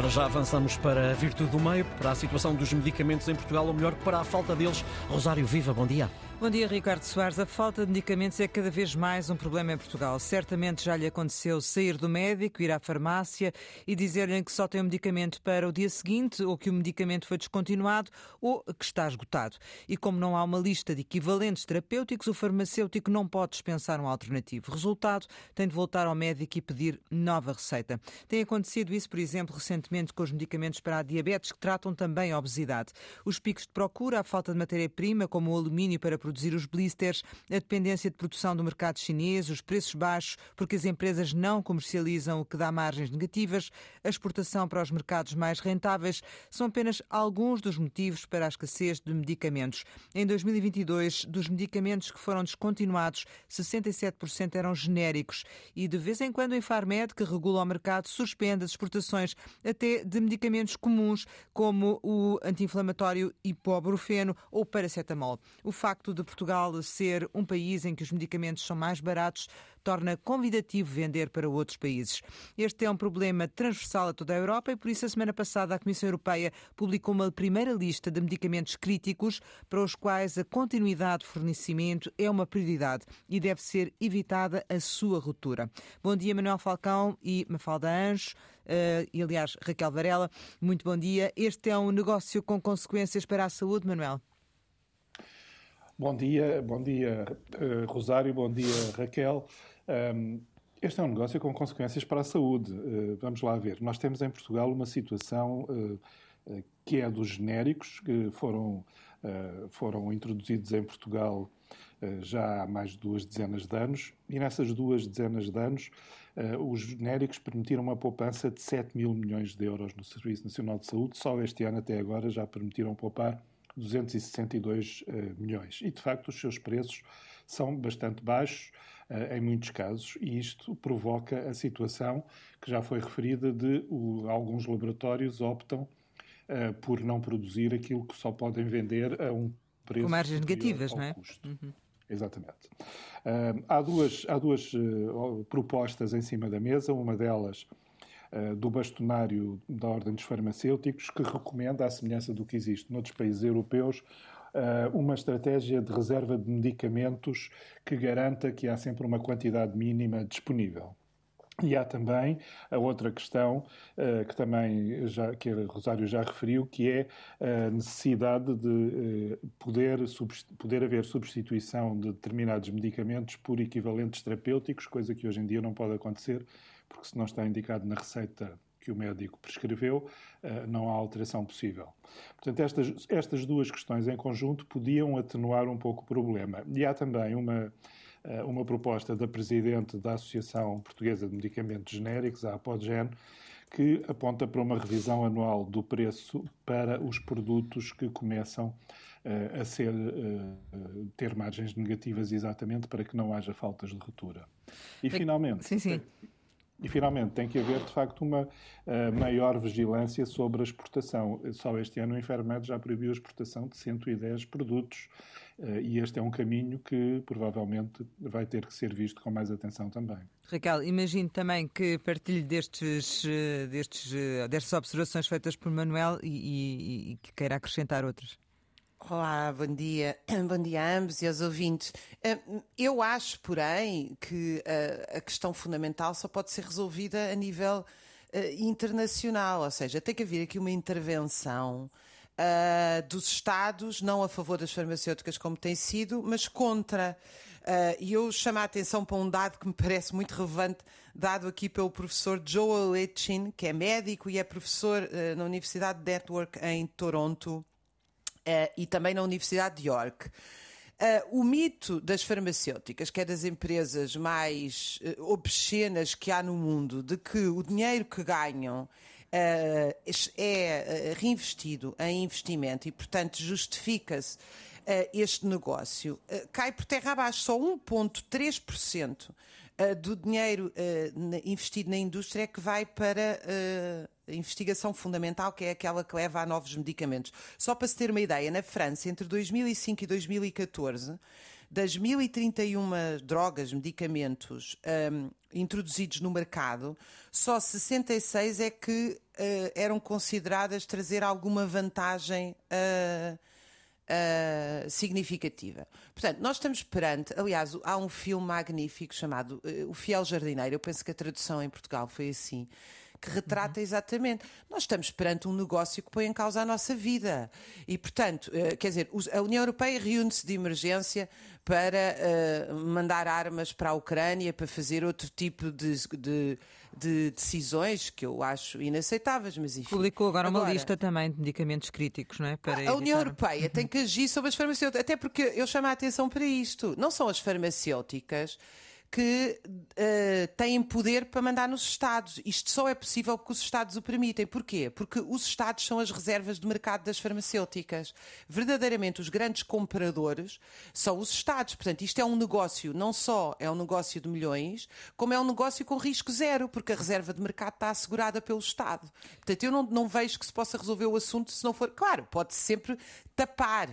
Para já avançamos para a virtude do meio, para a situação dos medicamentos em Portugal, ou melhor, para a falta deles. Rosário Viva, bom dia. Bom dia, Ricardo Soares. A falta de medicamentos é cada vez mais um problema em Portugal. Certamente já lhe aconteceu sair do médico, ir à farmácia e dizer-lhe que só tem um medicamento para o dia seguinte, ou que o medicamento foi descontinuado, ou que está esgotado. E como não há uma lista de equivalentes terapêuticos, o farmacêutico não pode dispensar um alternativo. Resultado, tem de voltar ao médico e pedir nova receita. Tem acontecido isso, por exemplo, recentemente com os medicamentos para a diabetes, que tratam também a obesidade. Os picos de procura, a falta de matéria-prima, como o alumínio para produzir os blisters, a dependência de produção do mercado chinês, os preços baixos, porque as empresas não comercializam o que dá margens negativas, a exportação para os mercados mais rentáveis, são apenas alguns dos motivos para a escassez de medicamentos. Em 2022, dos medicamentos que foram descontinuados, 67% eram genéricos e de vez em quando a Infarmed, que regula o mercado, suspende as exportações até de medicamentos comuns, como o anti-inflamatório ibuprofeno ou paracetamol. O facto de Portugal ser um país em que os medicamentos são mais baratos torna convidativo vender para outros países. Este é um problema transversal a toda a Europa e por isso a semana passada a Comissão Europeia publicou uma primeira lista de medicamentos críticos para os quais a continuidade de fornecimento é uma prioridade e deve ser evitada a sua ruptura. Bom dia, Manuel Falcão e Mafalda Anjos. Uh, e aliás, Raquel Varela, muito bom dia. Este é um negócio com consequências para a saúde, Manuel? Bom dia, bom dia uh, Rosário, bom dia Raquel. Um, este é um negócio com consequências para a saúde. Uh, vamos lá ver. Nós temos em Portugal uma situação que é dos genéricos, que foram, foram introduzidos em Portugal já há mais de duas dezenas de anos, e nessas duas dezenas de anos os genéricos permitiram uma poupança de 7 mil milhões de euros no Serviço Nacional de Saúde. Só este ano até agora já permitiram poupar 262 uh, eh, milhões. E, de facto, os seus preços são bastante baixos em muitos casos, e isto provoca a situação que já foi referida de alguns laboratórios optam por não produzir aquilo que só podem vender a um preço. Com margens negativas, não é? Custo. Uhum. Exatamente. há duas, há duas propostas em cima da mesa, uma delas eh, do bastonário da Ordem dos Farmacêuticos, que recomenda, à semelhança do que existe noutros países europeus, eh, uma estratégia de reserva de medicamentos que garanta que há sempre uma quantidade mínima disponível. E há também a outra questão uh, que também já, que a Rosário já referiu, que é a necessidade de uh, poder, poder haver substituição de determinados medicamentos por equivalentes terapêuticos, coisa que hoje em dia não pode acontecer porque se não está indicado na receita que o médico prescreveu, eh, não há alteração possível. Portanto, estas, estas duas questões em conjunto podiam atenuar um pouco o problema. E há também uma, uma proposta da Presidente da Associação Portuguesa de Medicamentos Genéricos, a Apogen, que aponta para uma revisão anual do preço para os produtos que começam uh, a ser, uh, ter margens negativas exatamente para que não haja faltas de ruptura. E finalmente, sim, sim. E, finalmente, tem que haver, de facto, uma uh, maior vigilância sobre a exportação. Só este ano o Infermed já proibiu a exportação de 110 produtos e este é um caminho que provavelmente vai ter que ser visto com mais atenção também. Raquel, imagino também que partilhe destes, eh, destes, destas observações feitas por Manuel e, e, e que queira acrescentar outras. Olá, bom dia. Bom dia a ambos e aos ouvintes. Eu acho, porém, que a questão fundamental só pode ser resolvida a nível internacional, ou seja, tem que haver aqui uma intervenção uh, dos Estados, não a favor das farmacêuticas como tem sido, mas contra. E eu chamo a atenção para um dado que me parece muito relevante, dado aqui pelo professor Joel Etchin, que é médico e é professor na Universidade de Network em Toronto uh, e também na Universidade de York. Uh, o mito das farmacêuticas, que é das empresas mais uh, obscenas que há no mundo, de que o dinheiro que ganham uh, é reinvestido em investimento e, portanto, justifica-se este negócio, cai por terra abaixo. Só 1,3% do dinheiro investido na indústria é que vai para investigação fundamental, que é aquela que leva a novos medicamentos. Só para se ter uma ideia, na França, entre 2005 e 2014, das 1031 drogas, medicamentos um, introduzidos no mercado, só 66 é que uh, eram consideradas trazer alguma vantagem. Uh, Uh, significativa. Portanto, nós estamos perante, aliás, há um filme magnífico chamado uh, O Fiel Jardineiro, eu penso que a tradução em Portugal foi assim, que retrata uhum. exatamente. Nós estamos perante um negócio que põe em causa a nossa vida. E, portanto, uh, quer dizer, a União Europeia reúne-se de emergência para mandar armas para a Ucrânia, para fazer outro tipo de, de de decisões que eu acho inaceitáveis, mas enfim. Publicou agora, agora uma lista também de medicamentos críticos, não é? Para a evitar... União Europeia tem que agir sobre as farmacêuticas, até porque eu chamo a atenção para isto. Não são as farmacêuticas que uh, têm poder para mandar nos Estados. Isto só é possível porque os Estados o permitem. Porquê? Porque os Estados são as reservas de mercado das farmacêuticas. Verdadeiramente, os grandes compradores são os Estados. Portanto, isto é um negócio, não só é um negócio de milhões, como é um negócio com risco zero, porque a reserva de mercado está assegurada pelo Estado. Portanto, eu não, não vejo que se possa resolver o assunto se não for. Claro, pode sempre tapar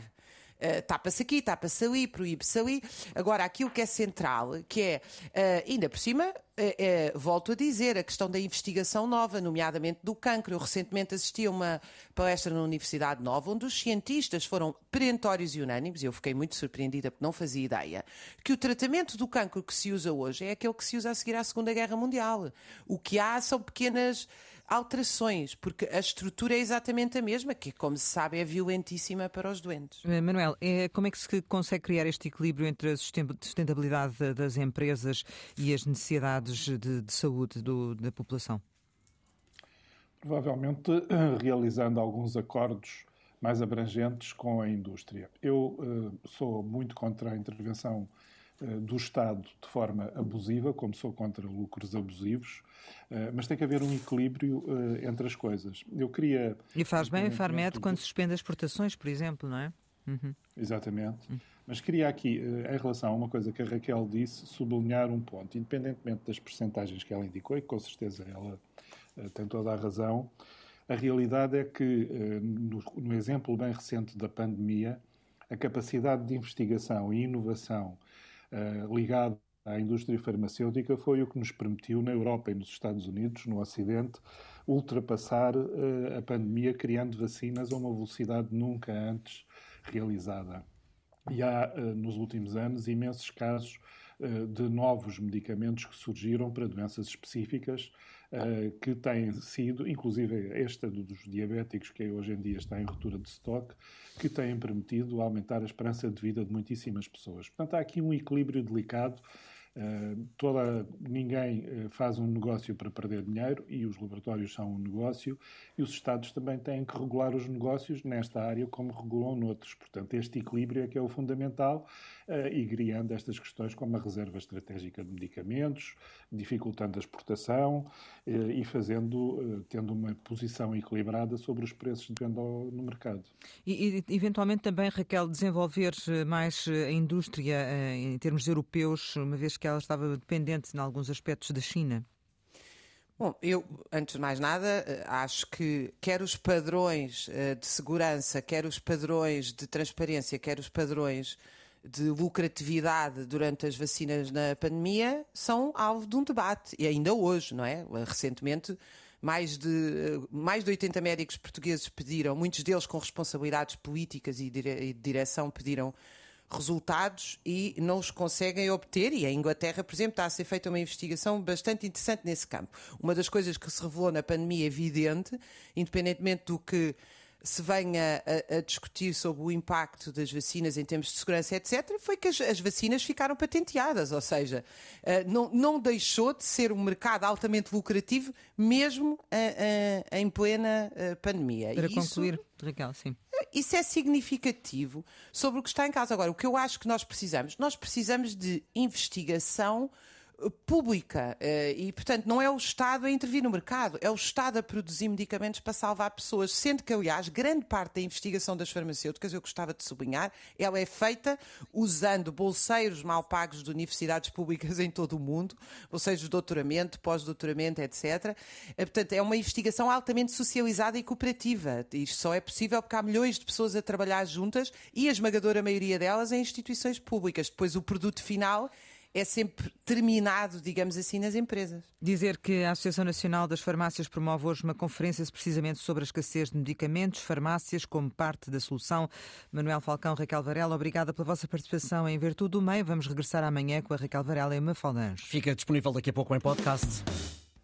uh, tapa-se aqui, tapa-se ali, proíbe-se ali. Agora, aquilo que é central, que é, uh, ainda por cima, uh, volto a dizer, a questão da investigação nova, nomeadamente do cancro. Eu recentemente assisti a uma palestra na Universidade Nova, onde os cientistas foram perentórios e unânimes, e eu fiquei muito surpreendida porque não fazia ideia, que o tratamento do cancro que se usa hoje é aquele que se usa a seguir à Segunda Guerra Mundial. O que há são pequenas alterações, porque a estrutura é exatamente a mesma, que, como se sabe, é violentíssima para os doentes. Manuel, é, como é que se consegue criar este equilíbrio entre a sustentabilidade das empresas e as necessidades de, de saúde do, da população? Provavelmente eh, realizando alguns acordos mais abrangentes com a indústria. Eu uh, sou muito contra a intervenção uh, do Estado de forma abusiva, como sou contra lucros abusivos, uh, mas tem que haver um equilíbrio entre as coisas. Eu queria. E faz bem a Farmed quando suspende as exportações, por exemplo, não é? Uhum. Exatamente. Uhum. Mas queria aqui, em relação a uma coisa que a Raquel disse, sublinhar um ponto. Independentemente das percentagens que ela indicou, e com certeza ela tem toda a razão, a realidade é que, eh, no, exemplo bem recente da pandemia, a capacidade de investigação e inovação eh, ligada à indústria farmacêutica foi o que nos permitiu, na Europa e nos Estados Unidos, no Ocidente, ultrapassar eh, a pandemia, criando vacinas a uma velocidade nunca antes realizada. E há, nos últimos anos, imensos casos de novos medicamentos que surgiram para doenças específicas uh, que têm sido, inclusive esta dos diabéticos, que hoje em dia está em ruptura de estoque, que têm permitido aumentar a esperança de vida de muitíssimas pessoas. Portanto, há aqui um equilíbrio delicado Uh, toda, ninguém uh, faz um negócio para perder dinheiro e os laboratórios são um negócio e os Estados também têm que regular os negócios nesta área como regulam noutros. Portanto, este equilíbrio é que é o fundamental uh, e criando estas questões como a reserva estratégica de medicamentos, dificultando a exportação e fazendo, tendo uma posição equilibrada sobre os preços de venda no mercado. E, e, eventualmente também, Raquel, desenvolver mais a indústria em termos europeus, uma vez que que ela estava dependente em alguns aspectos da China? Bom, eu, antes de mais nada, eh, acho que quer os padrões eh, de segurança, quer os padrões de transparência, quer os padrões de lucratividade durante as vacinas na pandemia são alvo de um debate. E ainda hoje, não é? Recentemente, mais de, eh, mais de 80 médicos portugueses pediram, muitos deles com responsabilidades políticas e de direção, pediram resultados e não os conseguem obter. E a Inglaterra, por exemplo, está a ser feita uma investigação bastante interessante nesse campo. Uma das coisas que se revelou na pandemia evidente, independentemente do que se venha a, a, discutir sobre o impacto das vacinas em termos de segurança, etc., foi que as, as vacinas ficaram patenteadas, ou seja, uh, não, não, deixou de ser um mercado altamente lucrativo, mesmo uh, uh, em plena pandemia. Para e concluir, isso, Raquel, sim. Isso é significativo sobre o que está em casa. Agora, o que eu acho que nós precisamos, nós precisamos de investigação pública e, portanto, não é o Estado a intervir no mercado, é o Estado a produzir medicamentos para salvar pessoas, sendo que, aliás, grande parte da investigação das farmacêuticas, eu gostava de sublinhar, ela é feita usando bolseiros mal pagos de universidades públicas em todo o mundo, bolseiros de doutoramento, pós-doutoramento, etc. Portanto, é uma investigação altamente socializada e cooperativa. Isto só é possível porque há milhões de pessoas a trabalhar juntas e a esmagadora maioria delas em instituições públicas. Depois, o produto final é sempre terminado, digamos assim, nas empresas. Dizer que a Associação Nacional das Farmácias promove hoje uma conferência precisamente sobre a escassez de medicamentos, farmácias, como parte da solução. Manuel Falcão, Raquel Varela, obrigada pela vossa participação em Virtude do Meio. Vamos regressar amanhã com a Raquel Varela e o Mafaldange. Fica disponível daqui a pouco em podcast.